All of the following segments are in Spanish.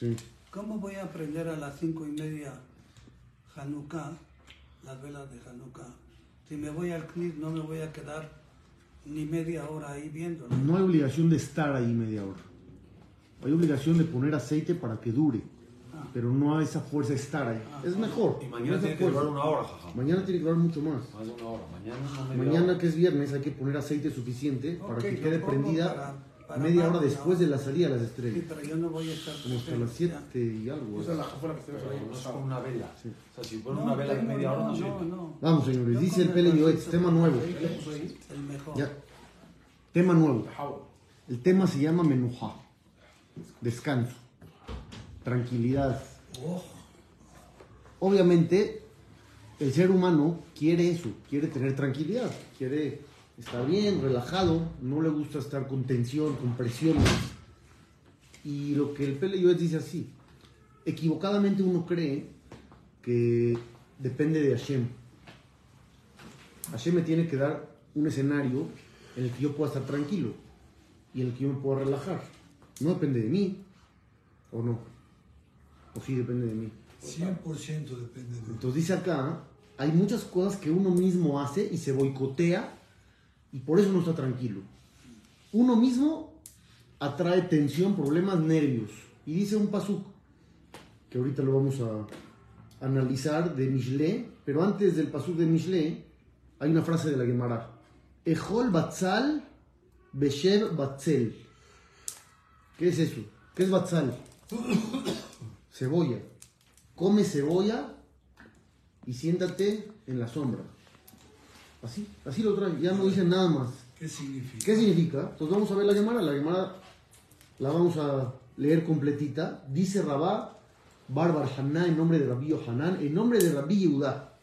Sí. ¿Cómo voy a aprender a las cinco y media Hanukkah, las velas de Hanukkah? Si me voy al CNIS no me voy a quedar ni media hora ahí viéndolo. No hay obligación de estar ahí media hora. Hay obligación de poner aceite para que dure. Pero no hay esa fuerza de estar ahí. Es mejor. Y mañana tiene que durar una hora, jaja. Mañana tiene que durar mucho más. Más de una hora. Mañana Mañana hora. que es viernes hay que poner aceite suficiente para Ok, que quede prendida para- para media hora después de la salida de las Sí, estrellas. pero yo no voy a estar Como hasta con las ustedes, 7 y algo. Esa es la jafra que tenemos ahí. Pero no es con una vela. Sí. O sea, si una vela de media hora no no, sirve. no. Vamos, señores, Yo dice el Pele tema nuevo. Ya. Tema nuevo. El tema se llama Menuja. Descanso. Tranquilidad. Obviamente, el ser humano quiere eso, quiere tener tranquilidad, quiere estar bien, relajado, no le gusta estar con tensión, con presiones. Y lo que el Yoetz dice así, equivocadamente uno cree que depende de Hashem. Hashem me tiene que dar un escenario en el que yo pueda estar tranquilo y en el que yo me pueda relajar. No depende de mí, ¿o no? ¿O sí depende de mí? 100% depende de Entonces dice acá, hay muchas cosas que uno mismo hace y se boicotea y por eso no está tranquilo. Uno mismo atrae tensión, problemas, nervios. Y dice un pasuk, que ahorita lo vamos a analizar, de Mishle, pero antes del pasuk de Mishle, hay una frase de la Gemara. Ejol batzal beshev batzel. ¿Qué es eso? ¿Qué es batzal? Cebolla. Come cebolla y siéntate en la sombra. Así, así lo trae, ya no dice nada más. ¿Qué significa? ¿Qué significa? Pues vamos a ver la Gemara. La Gemara la vamos a leer completita. Dice Rabá Barbar Haná en nombre de Rabbi Yohanan, en nombre de Rabbi Yehudá.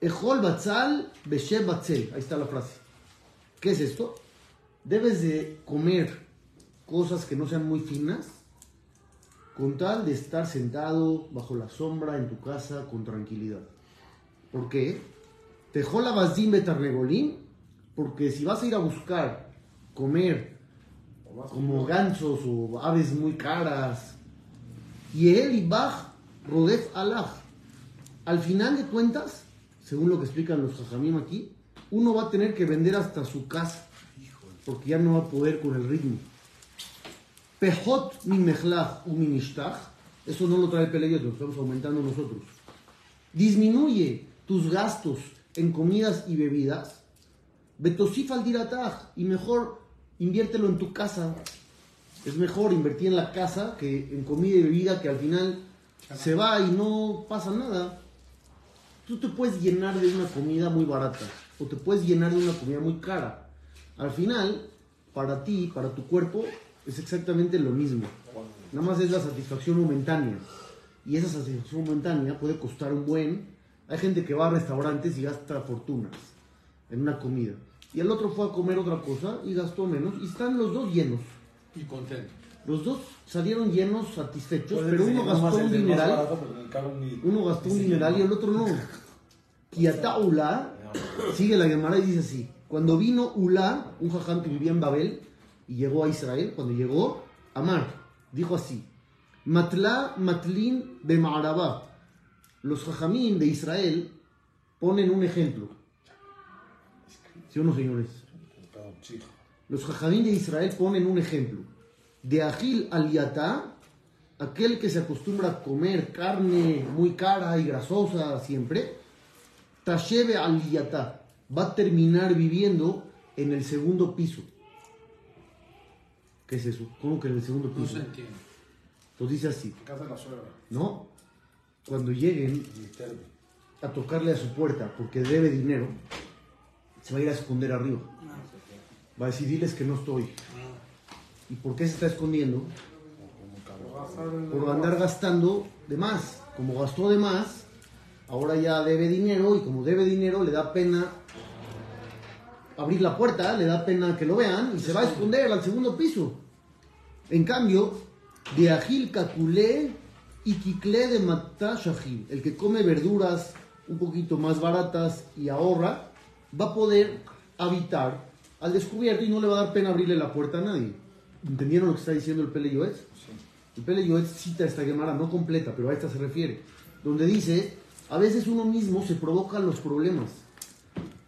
Ejol Batzal Beshev Batzel. Ahí está la frase. ¿Qué es esto? Debes de comer cosas que no sean muy finas con tal de estar sentado bajo la sombra en tu casa con tranquilidad. ¿Por qué? Tejola Bazim Betarnegolín, porque si vas a ir a buscar comer como gansos o aves muy caras, y el Ibaj Rodef Alaj, al final de cuentas, según lo que explican los jajamim aquí, uno va a tener que vender hasta su casa, porque ya no va a poder con el ritmo. Pejot min mejlaj u ishtach, eso no lo trae el Peleyot, lo estamos aumentando nosotros. Disminuye tus gastos en comidas y bebidas. Betosif al dirataj, y mejor inviértelo en tu casa. Es mejor invertir en la casa que en comida y bebida que al final se va y no pasa nada. Tú te puedes llenar de una comida muy barata o te puedes llenar de una comida muy cara. Al final, para ti, para tu cuerpo, es exactamente lo mismo. Nada más es la satisfacción momentánea. Y esa satisfacción momentánea puede costar un buen. Hay gente que va a restaurantes y gasta fortunas en una comida. Y el otro fue a comer otra cosa y gastó menos. Y están los dos llenos. Y contento. Los dos salieron llenos, satisfechos, pero ser uno gastó un dineral. Uno gastó un dineral y el otro no. Kiata Ula, sigue la Gemara y dice así: Cuando vino Ula, un jajam que vivía en Babel y llegó a Israel, cuando llegó, Amar dijo así: Matla Matlin de Ma'arabá. Los jajamín de Israel ponen un ejemplo. ¿Sí o no, señores? Los jajamín de Israel ponen un ejemplo. De Agil al Yatá, aquel que se acostumbra a comer carne muy cara y grasosa siempre, Tashebe al Yatá, va a terminar viviendo en el segundo piso. ¿Qué es eso? ¿Cómo que en el segundo No piso? se entiende. Entonces dice así, Casa de la suegra. ¿no? Cuando lleguen a tocarle a su puerta porque debe dinero, se va a ir a esconder arriba. Va a decir, diles que no estoy. ¿Y por qué se está escondiendo? Por andar gastando de más. Como gastó de más, ahora ya debe dinero y como debe dinero le da pena abrir la puerta, le da pena que lo vean y se va a esconder al segundo piso. En cambio, de Agil Kakulé y Kikle de Matá Shahil, el que come verduras un poquito más baratas y ahorra, va a poder habitar al descubierto y no le va a dar pena abrirle la puerta a nadie. ¿Entendieron lo que está diciendo el Pele Yoetz? El Pele Yoetz cita esta Gemara, no completa, pero a esta se refiere, donde dice, a veces uno mismo se provoca los problemas.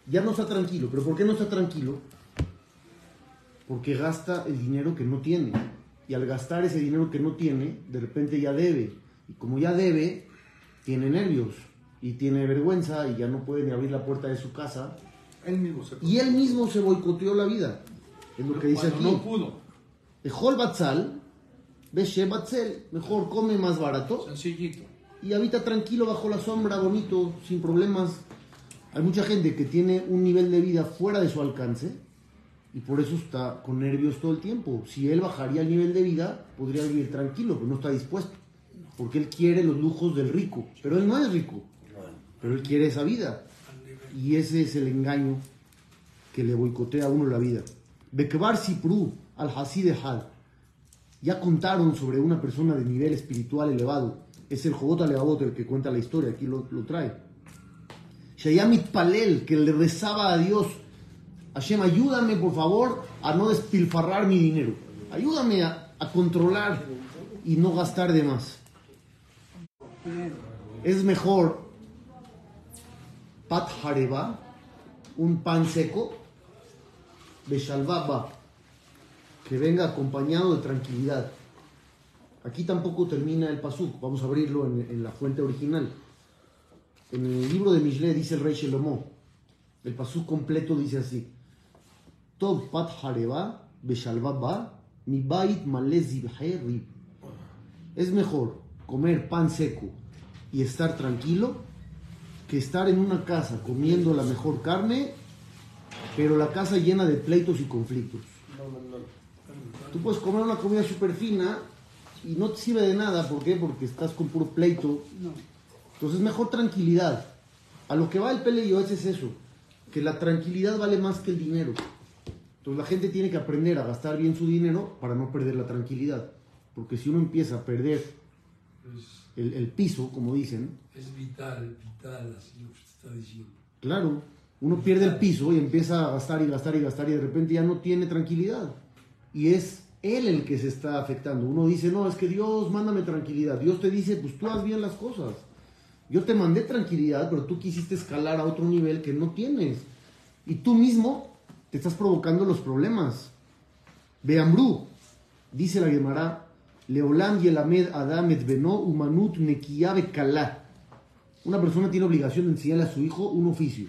Ya no está tranquilo, pero ¿por qué no está tranquilo? Porque gasta el dinero que no tiene. Y al gastar ese dinero que no tiene, de repente ya debe. Y como ya debe, tiene nervios y tiene vergüenza y ya no puede ni abrir la puerta de su casa. Él mismo se Y él mismo se boicoteó la vida. Es lo que dice aquí. no pudo. Ejol Batzal, Beshe Batzel, mejor come más barato Sencillito. y habita tranquilo bajo la sombra, bonito, sin problemas. Hay mucha gente que tiene un nivel de vida fuera de su alcance y por eso está con nervios todo el tiempo. Si él bajaría el nivel de vida, podría vivir tranquilo, pero no está dispuesto. Porque él quiere los lujos del rico, pero él no es rico, pero él quiere esa vida. Y ese es el engaño que le boicotea a uno la vida. Bekbar Sipru al Hasid Had. Ya contaron sobre una persona de nivel espiritual elevado. Es el Jobot Alevabot el que cuenta la historia, aquí lo, trae. Shayamit Palel, que le rezaba a Dios. Hashem, ayúdame por favor a no despilfarrar mi dinero. Ayúdame a, a controlar y no gastar de más. Es mejor pat hareba, un pan seco, que venga acompañado de tranquilidad. Aquí tampoco termina el pasuk, vamos a abrirlo en, la fuente original. En el libro de Mishle dice el rey Shelomo, el pasuk completo dice así: Tov pat mi bait male zibhe rib. Es mejor comer pan seco y estar tranquilo que estar en una casa comiendo la mejor carne, pero la casa llena de pleitos y conflictos. Tú puedes comer una comida súper fina y no te sirve de nada. ¿Por qué? Porque estás con puro pleito. No. Entonces, mejor tranquilidad. A lo que va el Pele Yoetz es eso, que la tranquilidad vale más que el dinero. Entonces, la gente tiene que aprender a gastar bien su dinero para no perder la tranquilidad. Porque si uno empieza a perder el, el piso, como dicen, es vital, vital, así lo que usted está diciendo. Claro, uno pierde el piso y empieza a gastar y gastar y gastar y de repente ya no tiene tranquilidad. Y es él el que se está afectando. Uno dice, no, es que Dios, mándame tranquilidad. Dios te dice, pues tú haz bien las cosas. Yo te mandé tranquilidad, pero tú quisiste escalar a otro nivel que no tienes. Y tú mismo te estás provocando los problemas. Beamru, dice la Gemara, Leolam Yelamed Adam Beno Umanut Nekiya Bekalá. Una persona tiene obligación de enseñarle a su hijo un oficio.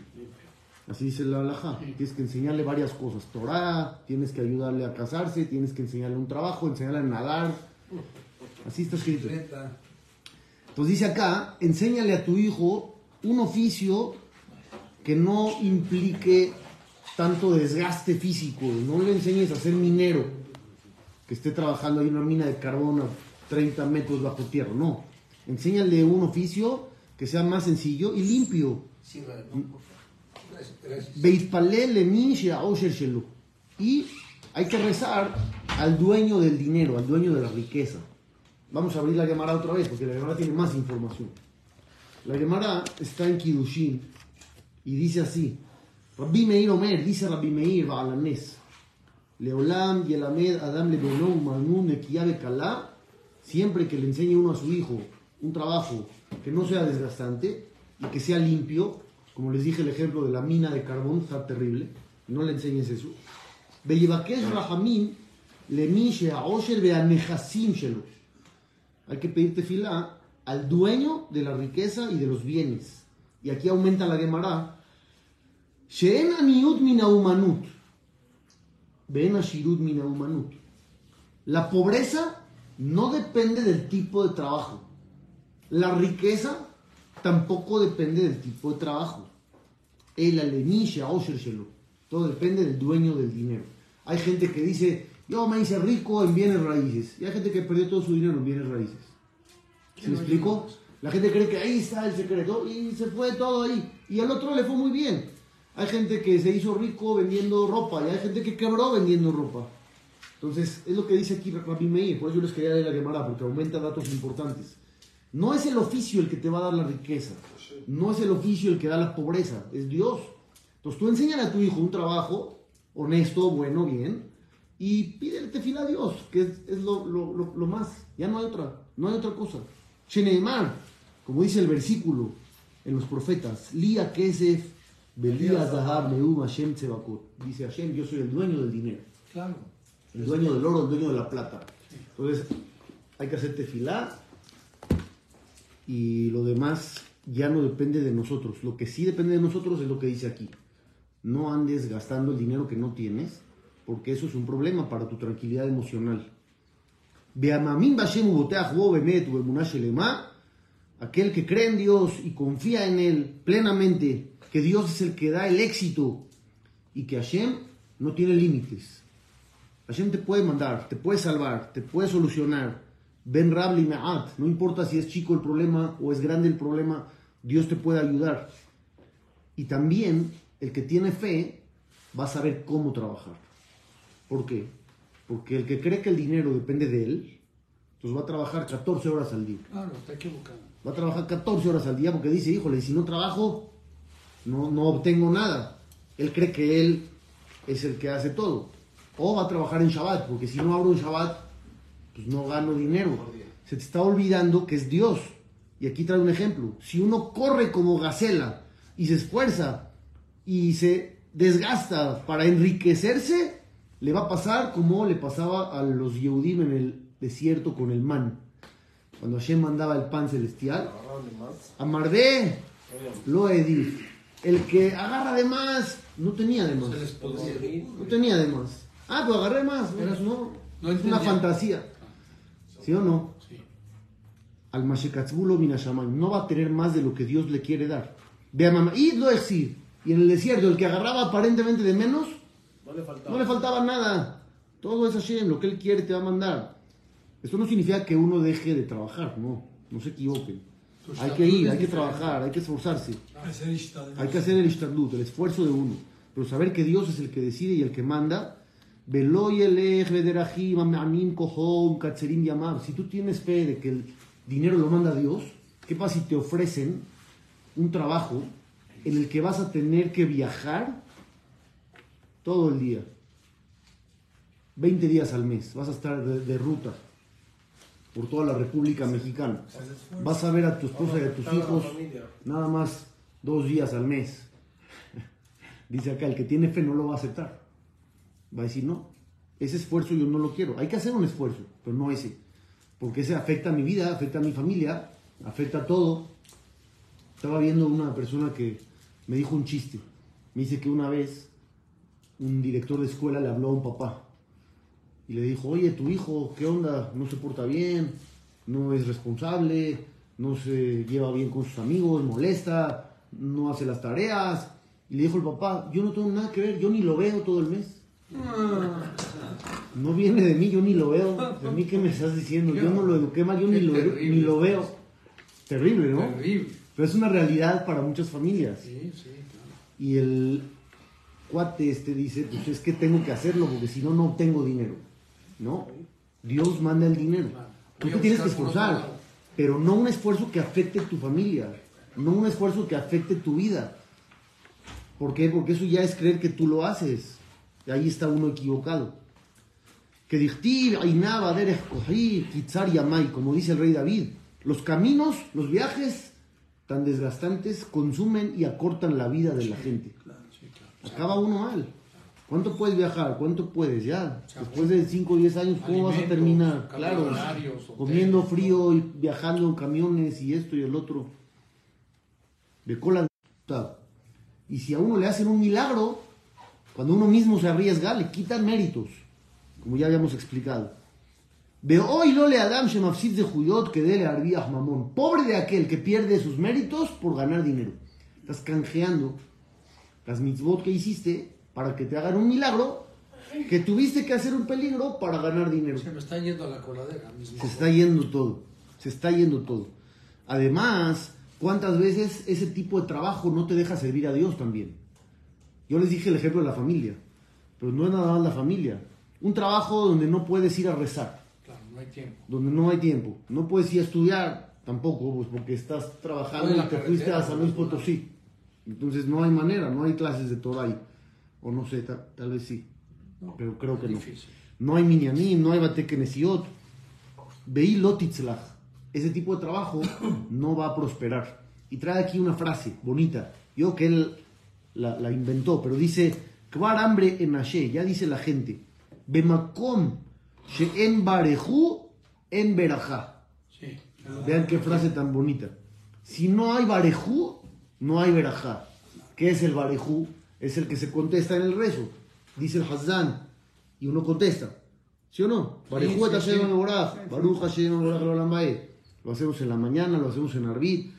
Así dice la halajá. Tienes que enseñarle varias cosas. Torah, tienes que ayudarle a casarse, tienes que enseñarle un trabajo, enseñarle a nadar. Así está escrito. Entonces dice acá, enséñale a tu hijo un oficio que no implique tanto desgaste físico. No le enseñes a ser minero, que esté trabajando ahí en una mina de carbón a 30 metros bajo tierra. No. Enséñale un oficio que sea más sencillo y limpio. gracias. Beitpalel lemin she'aosher shelo. Y hay que rezar al dueño del dinero, al dueño de la riqueza. Vamos a abrir la Gemara otra vez, porque la Gemara tiene más información. La Gemara está en Kiddushin y dice así: Rabbi Meir Omer, dice Rabbi Meir Baalanes, Leolam Yelamed Adam Lebeno Manun Nekiya Bekala, siempre que le enseñe uno a su hijo un trabajo que no sea desgastante y que sea limpio, como les dije el ejemplo de la mina de carbón, está terrible, no le enseñes eso. Beyibakesh Rahamim Lemin She'aosher Beanehasim Shelo. Hay que pedir tefilá al dueño de la riqueza y de los bienes. Y aquí aumenta la Gemara. She'en aniut mina umanut. Ven ashirut mina umanut. La pobreza no depende del tipo de trabajo. La riqueza tampoco depende del tipo de trabajo. El alenisha osher shelo. Todo depende del dueño del dinero. Hay gente que dice, yo me hice rico en bienes raíces. Y hay gente que perdió todo su dinero en bienes raíces. ¿Se me explicó? La gente cree que ahí está el secreto y se fue todo ahí. Y al otro le fue muy bien. Hay gente que se hizo rico vendiendo ropa y hay gente que quebró vendiendo ropa. Entonces, es lo que dice aquí Rabbi Meir. Por eso yo les quería leer la Gemara, porque aumenta datos importantes. No es el oficio el que te va a dar la riqueza. No es el oficio el que da la pobreza. Es Dios. Entonces, tú enseñas a tu hijo un trabajo honesto, bueno, bien, y pídele tefila a Dios, que es, lo, más. Ya no hay otra, no hay otra cosa. Como dice el versículo en los profetas, Lía Kesef, Dice Hashem, yo soy el dueño del dinero, Claro. el dueño del oro, el dueño de la plata. Entonces, hay que hacer tefilá y lo demás ya no depende de nosotros. Lo que sí depende de nosotros es lo que dice aquí. No andes gastando el dinero que no tienes, porque eso es un problema para tu tranquilidad emocional. Aquel que cree en Dios y confía en Él plenamente, que Dios es el que da el éxito y que Hashem no tiene límites. Hashem te puede mandar, te puede salvar, te puede solucionar. Ben Rabli Me'at, no importa si es chico el problema o es grande el problema, Dios te puede ayudar. Y también el que tiene fe va a saber cómo trabajar. ¿Por qué? Porque el que cree que el dinero depende de él, pues va a trabajar 14 horas al día. Claro, está equivocado. Va a trabajar 14 horas al día porque dice, híjole, si no trabajo, no, no obtengo nada. Él cree que él es el que hace todo. O va a trabajar en Shabbat, porque si no abro en Shabbat, pues no gano dinero. Se te está olvidando que es Dios. Y aquí trae un ejemplo. Si uno corre como gacela y se esfuerza y se desgasta para enriquecerse, le va a pasar como le pasaba a los Yehudim en el desierto con el man. Cuando Hashem mandaba el pan celestial, Amardé, lo edif. El que agarra de más, no tenía de más. No tenía de más. Ah, pues agarré más. Eras no. No es una fantasía. ¿Sí o no? Al Mashekatzbulo Minashaman. No va a tener más de lo que Dios le quiere dar. Vea mamá. Y lo decir. Y en el desierto, el que agarraba aparentemente de menos, No le faltaba. no le faltaba nada. Todo es Hashem. Lo que Él quiere te va a mandar. Esto no significa que uno deje de trabajar. No. No se equivoquen. Tu Hay que ir, hay que trabajar, hay que esforzarse. Hay que hacer el ishtadlut, el esfuerzo de uno. Pero saber que Dios es el que decide y el que manda. Si tú tienes fe de que el dinero lo manda Dios, ¿qué pasa si te ofrecen un trabajo en el que vas a tener que viajar todo el día? 20 días al mes. Vas a estar de, de ruta por toda la República Mexicana. Vas a ver a tu esposa y a tus hijos nada más dos días al mes. Dice acá, el que tiene fe no lo va a aceptar. Va a decir, no, ese esfuerzo yo no lo quiero. Hay que hacer un esfuerzo, pero no ese. Porque ese afecta a mi vida, afecta a mi familia, afecta a todo. Estaba viendo una persona que me dijo un chiste. Me dice que una vez un director de escuela le habló a un papá y le dijo, oye, tu hijo, ¿qué onda? No se porta bien, no es responsable, no se lleva bien con sus amigos, molesta, no hace las tareas. Y le dijo el papá, yo no tengo nada que ver, yo ni lo veo todo el mes. No viene de mí, yo ni lo veo. ¿De mí qué me estás diciendo? Yo no lo eduqué mal, yo ni lo, terrible. ni lo veo. Terrible, ¿no? Terrible. Pero es una realidad para muchas familias. Sí, sí, claro. Y el cuate este dice, pues es que tengo que hacerlo porque si no, no obtengo dinero. ¿No? Dios manda el dinero. Tú te tienes que esforzar, pero no un esfuerzo que afecte tu familia, no un esfuerzo que afecte tu vida. ¿Por qué? Porque eso ya es creer que tú lo haces. Y ahí está uno equivocado. Que ainaba, kitzar, yamai, como dice el rey David. Los caminos, los viajes tan desgastantes consumen y acortan la vida de la gente. Acaba uno mal. ¿Cuánto puedes viajar? ¿Cuánto puedes? Ya. Después de 5 o 10 años, ¿cómo vas a terminar? Claro. horarios, hoteles. Comiendo frío y viajando en camiones y esto y el otro. De cola. Y si a uno le hacen un milagro, cuando uno mismo se arriesga, le quitan méritos. Como ya habíamos explicado. Veo hoy no le adam shemafsid de juyot que dele arbiah mamón. Pobre de aquel que pierde sus méritos por ganar dinero. Estás canjeando las mitzvot que hiciste para que te hagan un milagro que tuviste que hacer un peligro para ganar dinero. Se me está yendo a la coladera mismo. Se está yendo todo. Se está yendo todo. Además, ¿cuántas veces ese tipo de trabajo no te deja servir a Dios también? Yo les dije el ejemplo de la familia, pero no es nada más la familia. Un trabajo donde no puedes ir a rezar, Claro, no hay tiempo. donde no hay tiempo. No puedes ir a estudiar tampoco, pues porque estás trabajando y te fuiste a San Luis Potosí. Entonces no hay manera, no hay clases de Torah ahí. O no sé, ta- tal, vez sí. No, Pero creo que no. difícil. No hay minyanim, no hay bate kenesiot. Veí lotitzlach. Ese tipo de trabajo no va a prosperar. Y trae aquí una frase bonita. Yo que él la, la inventó, pero dice, Kvar hambre en Ashe, ya dice la gente, Bemakom she'en barejú en berajá. Sí. Vean qué frase tan bonita. Si no hay barejú, no hay berajá. ¿Qué es el barejú? Es el que se contesta en el rezo. Dice el Hazán. Y uno contesta. ¿Sí o no? Baruch. Lo hacemos en la mañana, lo hacemos en Arbit.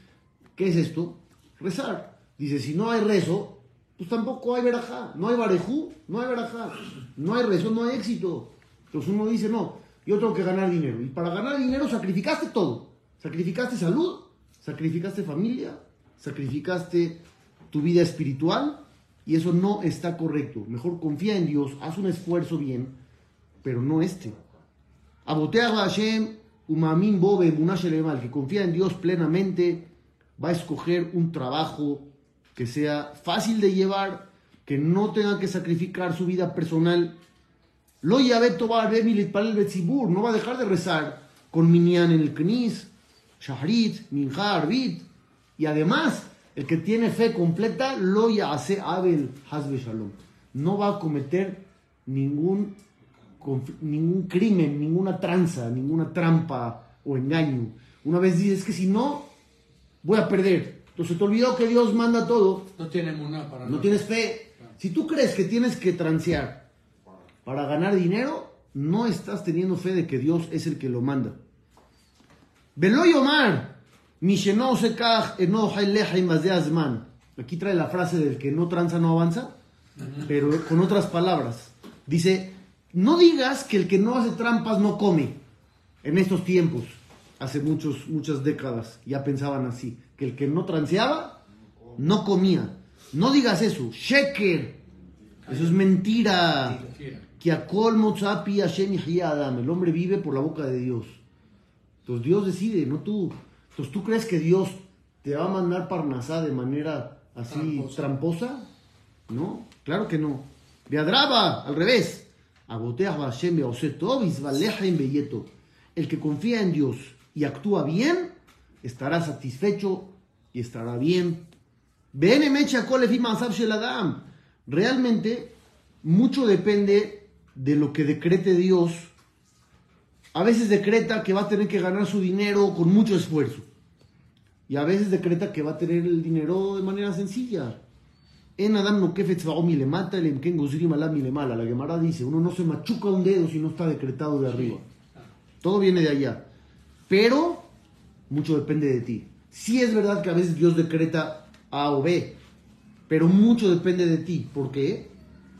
¿Qué es esto? Rezar. Dice, si no hay rezo, pues tampoco hay verajá. No hay barejú, no hay verajá. No hay rezo, no hay éxito. Entonces uno dice, no, yo tengo que ganar dinero. Y para ganar dinero sacrificaste todo. Sacrificaste salud, sacrificaste familia, sacrificaste tu vida espiritual. Y eso no está correcto. Mejor confía en Dios, haz un esfuerzo bien, pero no este. Abotea Hashem, Umamin Bobe, Munashelema, el que confía en Dios plenamente, va a escoger un trabajo que sea fácil de llevar, que no tenga que sacrificar su vida personal. Lo Yabeto va a Militpal Betzibur, no va a dejar de rezar con Minyan en el Knis, Shahrit, Minja, Arbit. Y además, el que tiene fe completa, lo hace Abel Hazbe Shalom. No va a cometer ningún, ningún crimen, ninguna tranza, ninguna trampa o engaño. Una vez dices que si no, voy a perder. Entonces te olvidó que Dios manda todo, No para tienes fe. Si tú crees que tienes que transear para ganar dinero, no estás teniendo fe de que Dios es el que lo manda. Velo Yomar, Aquí trae la frase del que no tranza no avanza, pero con otras palabras. Dice, no digas que el que no hace trampas no come. En estos tiempos, hace muchos, muchas décadas, ya pensaban así, que el que no transeaba, no comía. No digas eso, sheker. Eso es mentira. Que a. El hombre vive por la boca de Dios. Entonces Dios decide, no tú. Entonces tú crees que Dios te va a mandar parnasá de manera así Tramposa. tramposa? No, claro que no. Beadraba, al revés. El que confía en Dios y actúa bien, estará satisfecho y estará bien. Realmente, mucho depende de lo que decrete Dios. A veces decreta que va a tener que ganar su dinero con mucho esfuerzo. Y a veces decreta que va a tener el dinero de manera sencilla. En Adam no mi le mata, el emken le mala. La Gemara dice, uno no se machuca un dedo si no está decretado de arriba. Todo viene de allá. Pero mucho depende de ti. Sí es verdad que a veces Dios decreta A o B, pero mucho depende de ti. ¿Por qué?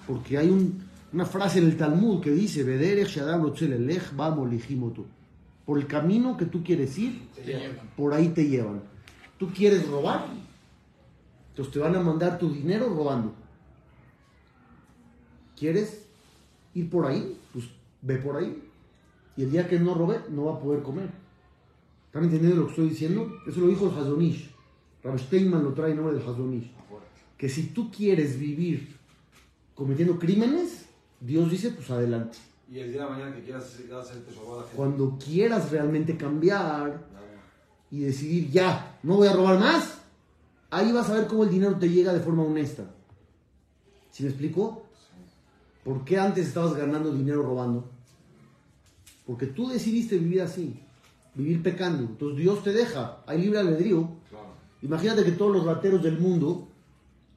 Porque hay un- una frase en el Talmud que dice. Por el camino que tú quieres ir, por ahí te llevan. ¿Tú quieres robar? Entonces te van a mandar tu dinero robando. ¿Quieres ir por ahí? Pues ve por ahí. Y el día que no robe, no va a poder comer. ¿Están entendiendo lo que estoy diciendo? Eso lo dijo el Hazonish. Rav Steinman lo trae en nombre del Hazonish. Que si tú quieres vivir cometiendo crímenes, Dios dice, pues adelante. Y el día de mañana que quieras hacer. Cuando quieras realmente cambiar y decidir ya, no voy a robar más, ahí vas a ver cómo el dinero te llega de forma honesta. ¿Sí me explico? ¿Por qué antes estabas ganando dinero robando? Porque tú decidiste vivir así, vivir pecando. Entonces Dios te deja, hay libre albedrío. Claro. Imagínate que todos los rateros del mundo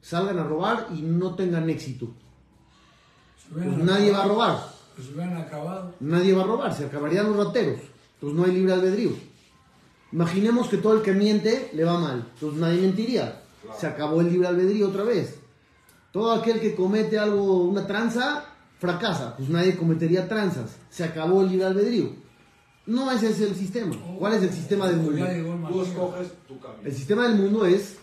salgan a robar y no tengan éxito. Hubieran Pues nadie va a robar. pues Se hubieran acabado. nadie va a robar, se acabarían los rateros. Entonces no hay libre albedrío. Imaginemos que todo el que miente le va mal, entonces nadie mentiría. Se acabó el libre albedrío otra vez. Todo aquel que comete algo, una tranza, fracasa, pues nadie cometería tranzas. Se acabó el libre albedrío. No ese es el sistema. ¿Cuál es el sistema del mundo? Tú escoges tu camino. El sistema del mundo es,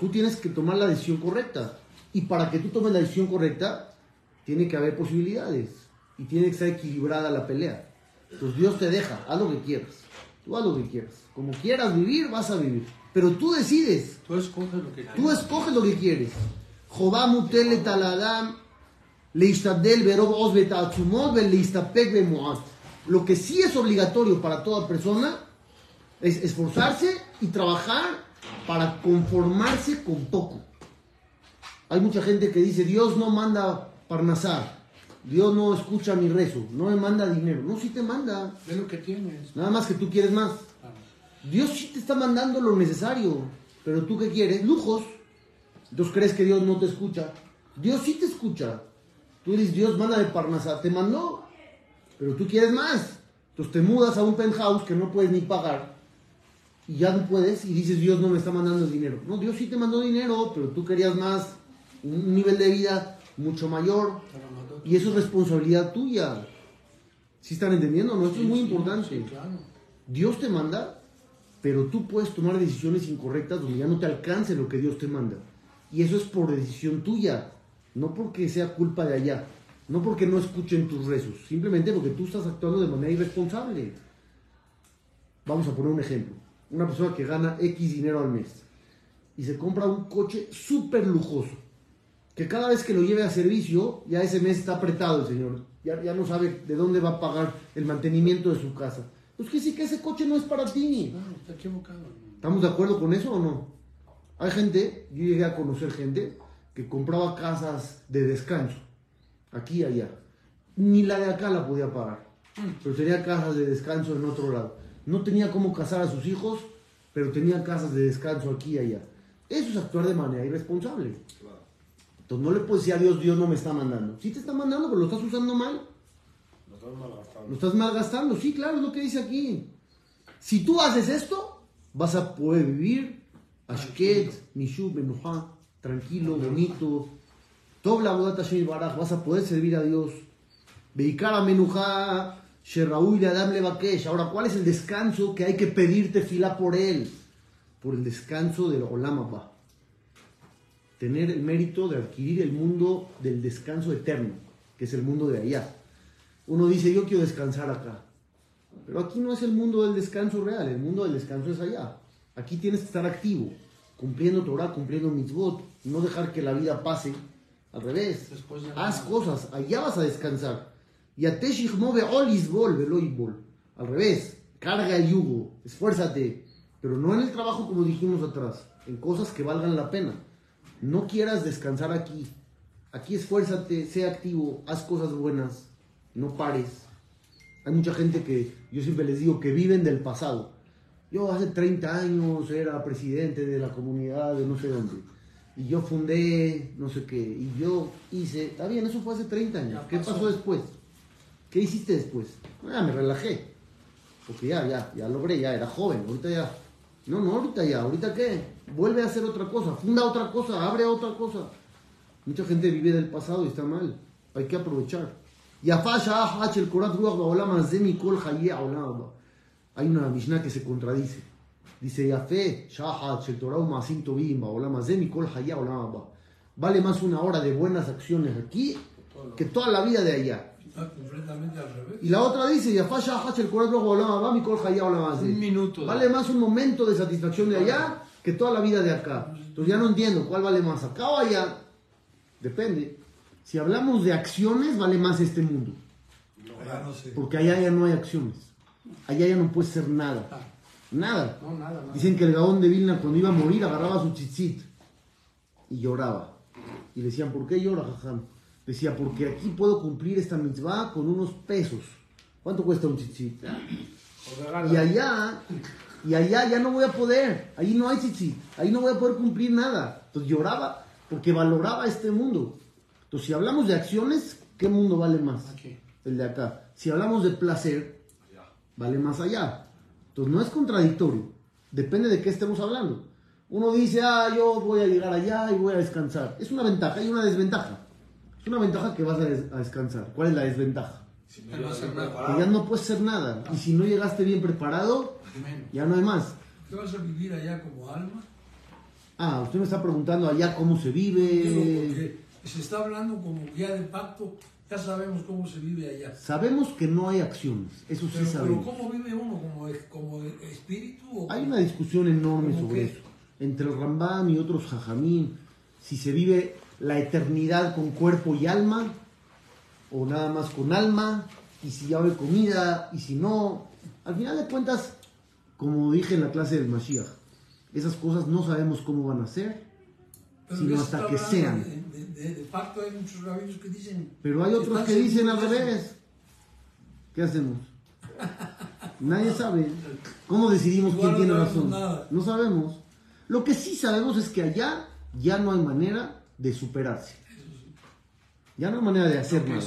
tú tienes que tomar la decisión correcta. Y para que tú tomes la decisión correcta, tiene que haber posibilidades y tiene que estar equilibrada la pelea. Entonces Dios te deja, haz lo que quieras. Tú haz lo que quieras. Como quieras vivir, vas a vivir. Pero tú decides. Tú escoges lo que quieres. Tú escoges lo que quieres. Taladam. Lo que sí es obligatorio para toda persona es esforzarse y trabajar para conformarse con poco. Hay mucha gente que dice, Dios no manda parnasar, Dios no escucha mi rezo, no me manda dinero. No, sí te manda, Ve lo que tienes. nada más que tú quieres más. Claro. Dios sí te está mandando lo necesario, pero tú qué quieres? Lujos. Entonces crees que Dios no te escucha. Dios sí te escucha. Tú dices, Dios manda de Parnasá, te mandó, pero tú quieres más. Entonces te mudas a un penthouse que no puedes ni pagar y ya no puedes y dices, Dios no me está mandando dinero. No, Dios sí te mandó dinero, pero tú querías más, un nivel de vida mucho mayor y eso es responsabilidad tuya. ¿Sí están entendiendo? No, esto es muy importante. Claro. Dios te manda, pero tú puedes tomar decisiones incorrectas donde ya no te alcance lo que Dios te manda. Y eso es por decisión tuya, no porque sea culpa de allá, no porque no escuchen tus rezos, simplemente porque tú estás actuando de manera irresponsable. Vamos a poner un ejemplo. Una persona que gana X dinero al mes y se compra un coche súper lujoso, que cada vez que lo lleve a servicio, ya ese mes está apretado el señor, ya, ya no sabe de dónde va a pagar el mantenimiento de su casa. Pues que sí que ese coche no es para ti. No, está equivocado. ¿Estamos de acuerdo con eso o no? Hay gente, yo llegué a conocer gente que compraba casas de descanso, aquí y allá. Ni la de acá la podía pagar, pero tenía casas de descanso en otro lado. No tenía cómo casar a sus hijos, pero tenía casas de descanso aquí y allá. Eso es actuar de manera irresponsable. Claro. Entonces no le puedes decir a Dios, Dios no me está mandando. Sí te está mandando, pero lo estás usando mal. No estás malgastando. Lo estás malgastando, sí, claro, es lo que dice aquí. Si tú haces esto, vas a poder vivir Ashket, Nishub, Menuha, tranquilo, bonito. Tov la bodat Hashem Baraj, vas a poder servir a Dios. Beikara Menuha, Sheraúi le Adam Levakesh. Ahora, ¿cuál es el descanso que hay que pedirte fila por él? Por el descanso del Olam Abba. Tener el mérito de adquirir el mundo del descanso eterno, que es el mundo de allá. Uno dice, yo quiero descansar acá. Pero aquí no es el mundo del descanso real, el mundo del descanso es allá. Aquí tienes que estar activo, cumpliendo Torah, cumpliendo mitzvot, no dejar que la vida pase. Al revés, de haz cosas, allá vas a descansar. Y a move veloibol. Al revés, carga el yugo, esfuérzate, pero no en el trabajo como dijimos atrás, en cosas que valgan la pena. No quieras descansar aquí. Aquí esfuérzate, sé activo, haz cosas buenas, no pares. Hay mucha gente que yo siempre les digo que viven del pasado. Yo hace 30 años era presidente de la comunidad de no sé dónde. Y yo fundé no sé qué. Y yo hice. Está bien, eso fue hace 30 años. ¿Qué pasó. pasó después? ¿Qué hiciste después? Ah, me relajé. Porque ya, ya, ya logré, ya era joven. Ahorita ya. No, no, ahorita ya, ahorita qué? Vuelve a hacer otra cosa, funda otra cosa, abre otra cosa. Mucha gente vive del pasado y está mal. Hay que aprovechar. Ah, Hay una Mishnah que se contradice. Dice, Yafe, el Torah, Vale más una hora de buenas acciones aquí que toda la vida de allá. Y la otra dice, ya Yafasha el va mi Un minuto. Vale más un momento de satisfacción de allá que toda la vida de acá. Entonces ya no entiendo cuál vale más, acá o allá. Depende. Si hablamos de acciones, vale más este mundo. Porque allá ya no hay acciones. Allá ya no puede ser ah. nada. Nada. Dicen que el Gaón de Vilna cuando iba a morir agarraba su chichit y lloraba. Y le decían, ¿por qué llora, jajam? Decía, porque aquí puedo cumplir esta mitzvah con unos pesos. ¿Cuánto cuesta un tzitzit? Regalo. Y allá, y allá ya no voy a poder. Ahí no hay tzitzit. Ahí no voy a poder cumplir nada. Entonces lloraba porque valoraba este mundo. Entonces, si hablamos de acciones, ¿qué mundo vale más? Aquí. El de acá. Si hablamos de placer, vale más allá. Entonces no es contradictorio. Depende de qué estemos hablando. Uno dice, ah, yo voy a llegar allá y voy a descansar. Es una ventaja y una desventaja. Una ventaja que vas a, des- a descansar. ¿Cuál es la desventaja? Si No no hacer nada. Que preparado, ya no puedes hacer nada. Y si no llegaste bien preparado, Menos. ya no hay más. ¿Qué vas a vivir allá como alma? Ah, usted me está preguntando allá cómo se vive. porque se está hablando como guía de pacto, ya sabemos cómo se vive allá. Sabemos que no hay acciones. Eso sí Pero, pero sabemos. ¿cómo vive uno? ¿Como, como espíritu? O Hay como- una discusión enorme ¿Cómo sobre qué? eso. Entre el Rambam y otros jajamín. Si se vive la eternidad con cuerpo y alma, o nada más con alma, y si ya haber comida, y si no. Al final de cuentas, como dije en la clase del Mashiach, esas cosas no sabemos cómo van a ser, Pero sino hasta que sean. De, de- de- de pacto hay muchos rabinos que dicen. Pero hay otros que dicen al revés. ¿Qué hacemos? Nadie sabe. ¿Cómo decidimos Igual quién no tiene razón? nada. No sabemos. Lo que sí sabemos es que allá ya no hay manera de superarse. Ya no hay manera de hacer nada.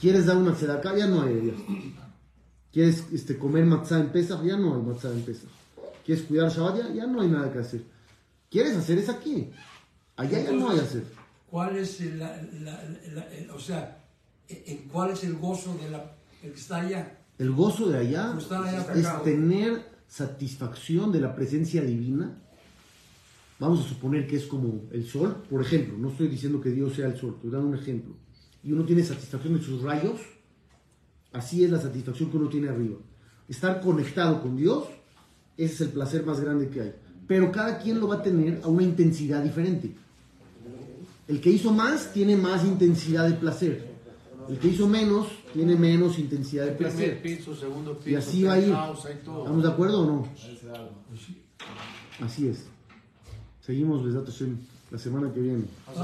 ¿Quieres dar una acá Ya no hay. ya. ¿Quieres este, comer matzah en Pesach? Ya no hay matzah en Pesach. ¿Quieres cuidar Shabbat? Ya, ya no hay nada que hacer. ¿Quieres hacer? Es aquí. Allá ya no hay hacer. ¿Cuál es el, la- la- la- el- o sea, el- cuál es el gozo de la, el que está allá? El gozo de allá es tener satisfacción de la presencia divina. Vamos a suponer que es como el sol, por ejemplo. No estoy diciendo que Dios sea el sol, estoy dando un ejemplo. Y uno tiene satisfacción de sus rayos. Así es la satisfacción que uno tiene arriba. Estar conectado con Dios, ese es el placer más grande que hay. Pero cada quien lo va a tener a una intensidad diferente. El que hizo más tiene más intensidad de placer. El que hizo menos tiene menos intensidad de placer. Primer piso, segundo piso, Y así va a ir. ¿Estamos de acuerdo o no? Así es. Seguimos, Besat Hashem, la semana que viene.